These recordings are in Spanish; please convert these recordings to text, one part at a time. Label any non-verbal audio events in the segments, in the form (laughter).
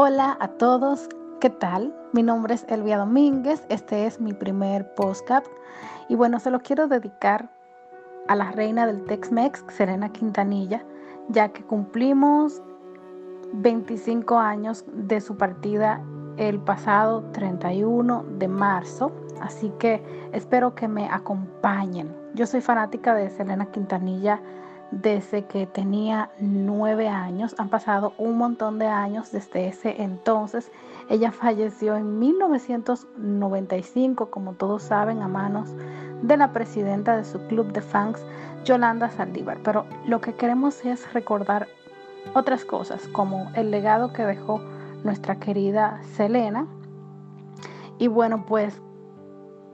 Hola a todos, ¿qué tal? Mi nombre es Elvia Domínguez, este es mi primer postcap y bueno, se lo quiero dedicar a la reina del Tex-Mex, Serena Quintanilla, ya que cumplimos 25 años de su partida el pasado 31 de marzo, así que espero que me acompañen. Yo soy fanática de Selena Quintanilla desde que tenía nueve años. Han pasado un montón de años desde ese entonces. Ella falleció en 1995, como todos saben, a manos de la presidenta de su club de fans, Yolanda Saldívar. Pero lo que queremos es recordar otras cosas, como el legado que dejó nuestra querida Selena. Y bueno, pues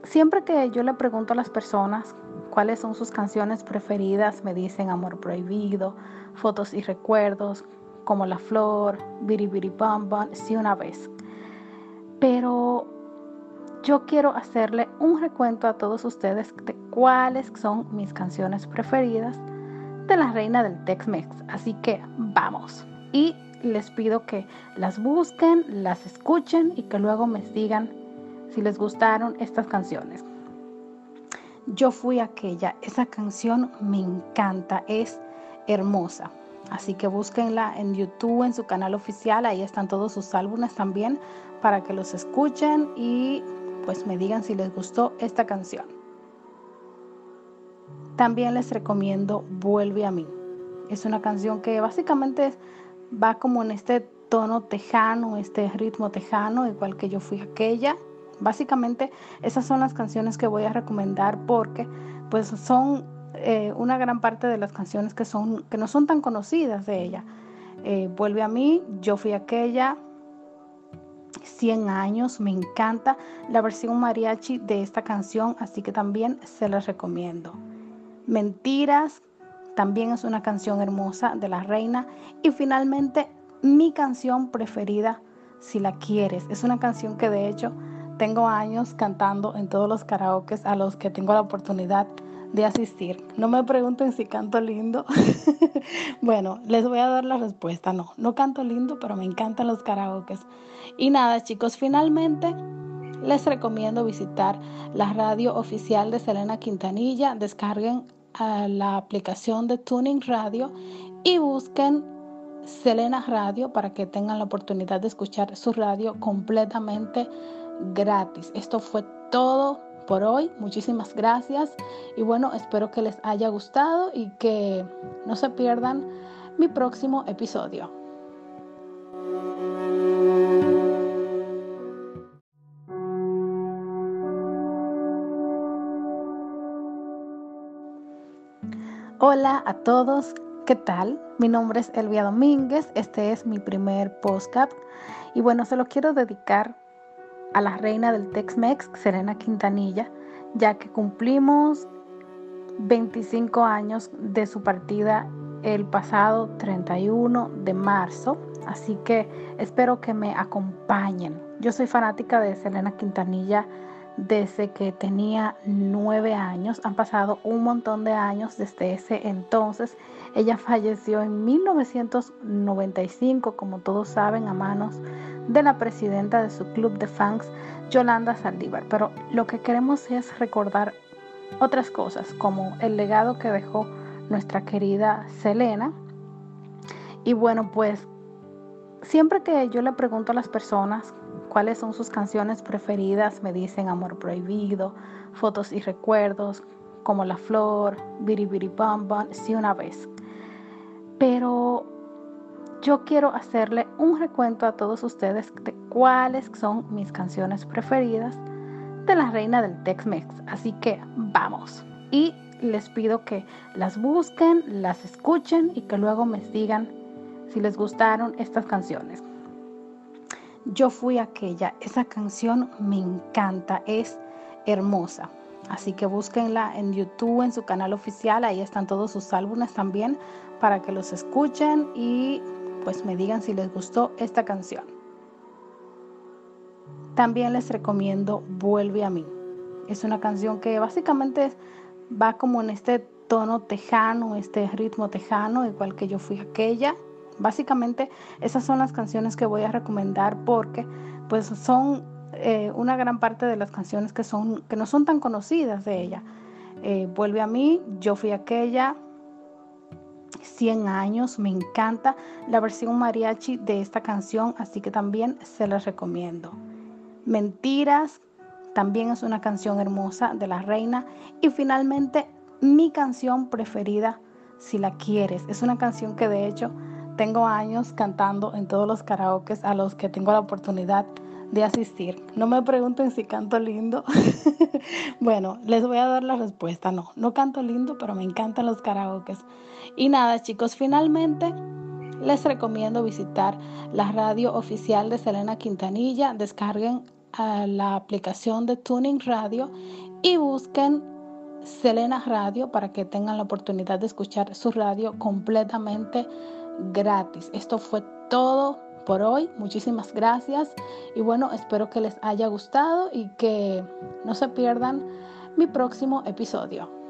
siempre que yo le pregunto a las personas cuáles son sus canciones preferidas, me dicen Amor Prohibido, Fotos y Recuerdos, como La Flor, Biri Biri Bam Bam, sí una vez. Pero yo quiero hacerle un recuento a todos ustedes de cuáles son mis canciones preferidas de la reina del Tex-Mex. Así que vamos. Y les pido que las busquen, las escuchen y que luego me digan si les gustaron estas canciones. Yo fui aquella, esa canción me encanta, es hermosa. Así que búsquenla en YouTube, en su canal oficial, ahí están todos sus álbumes también para que los escuchen y pues me digan si les gustó esta canción. También les recomiendo Vuelve a mí. Es una canción que básicamente va como en este tono tejano, este ritmo tejano, igual que yo fui aquella. Básicamente esas son las canciones que voy a recomendar porque pues son eh, una gran parte de las canciones que, son, que no son tan conocidas de ella. Eh, vuelve a mí, yo fui aquella, 100 años, me encanta la versión mariachi de esta canción, así que también se las recomiendo. Mentiras, también es una canción hermosa de la reina. Y finalmente, mi canción preferida, Si la quieres, es una canción que de hecho tengo años cantando en todos los karaokes a los que tengo la oportunidad de asistir. No me pregunten si canto lindo. (laughs) bueno, les voy a dar la respuesta. No, no canto lindo, pero me encantan los karaokes. Y nada, chicos, finalmente les recomiendo visitar la radio oficial de Selena Quintanilla. Descarguen a la aplicación de Tuning Radio y busquen Selena Radio para que tengan la oportunidad de escuchar su radio completamente gratis. Esto fue todo por hoy. Muchísimas gracias y bueno, espero que les haya gustado y que no se pierdan mi próximo episodio. Hola a todos, ¿qué tal? Mi nombre es Elvia Domínguez, este es mi primer postcap y bueno, se lo quiero dedicar a la reina del Tex-Mex, Serena Quintanilla, ya que cumplimos 25 años de su partida el pasado 31 de marzo, así que espero que me acompañen. Yo soy fanática de Selena Quintanilla desde que tenía nueve años. Han pasado un montón de años desde ese entonces. Ella falleció en 1995, como todos saben, a manos de la presidenta de su club de fans, Yolanda Saldívar. Pero lo que queremos es recordar otras cosas, como el legado que dejó nuestra querida Selena. Y bueno, pues siempre que yo le pregunto a las personas cuáles son sus canciones preferidas, me dicen Amor Prohibido, Fotos y Recuerdos, como La Flor, Biri Biri Bam Bam, sí una vez. Pero yo quiero hacerle un recuento a todos ustedes de cuáles son mis canciones preferidas de la reina del Tex-Mex. Así que vamos. Y les pido que las busquen, las escuchen y que luego me digan si les gustaron estas canciones. Yo fui aquella, esa canción me encanta, es hermosa. Así que búsquenla en YouTube, en su canal oficial, ahí están todos sus álbumes también para que los escuchen y pues me digan si les gustó esta canción. También les recomiendo Vuelve a mí. Es una canción que básicamente va como en este tono tejano, este ritmo tejano, igual que yo fui aquella. Básicamente esas son las canciones que voy a recomendar porque pues son eh, una gran parte de las canciones que, son, que no son tan conocidas de ella. Eh, Vuelve a mí, Yo fui aquella, 100 años, me encanta la versión mariachi de esta canción, así que también se las recomiendo. Mentiras, también es una canción hermosa de la reina. Y finalmente, mi canción preferida, Si la quieres, es una canción que de hecho tengo años cantando en todos los karaokes a los que tengo la oportunidad de asistir. No me pregunten si canto lindo. (laughs) bueno, les voy a dar la respuesta. No, no canto lindo, pero me encantan los karaokes. Y nada, chicos, finalmente les recomiendo visitar la radio oficial de Selena Quintanilla. Descarguen a la aplicación de Tuning Radio y busquen Selena Radio para que tengan la oportunidad de escuchar su radio completamente gratis. Esto fue todo por hoy. Muchísimas gracias y bueno, espero que les haya gustado y que no se pierdan mi próximo episodio.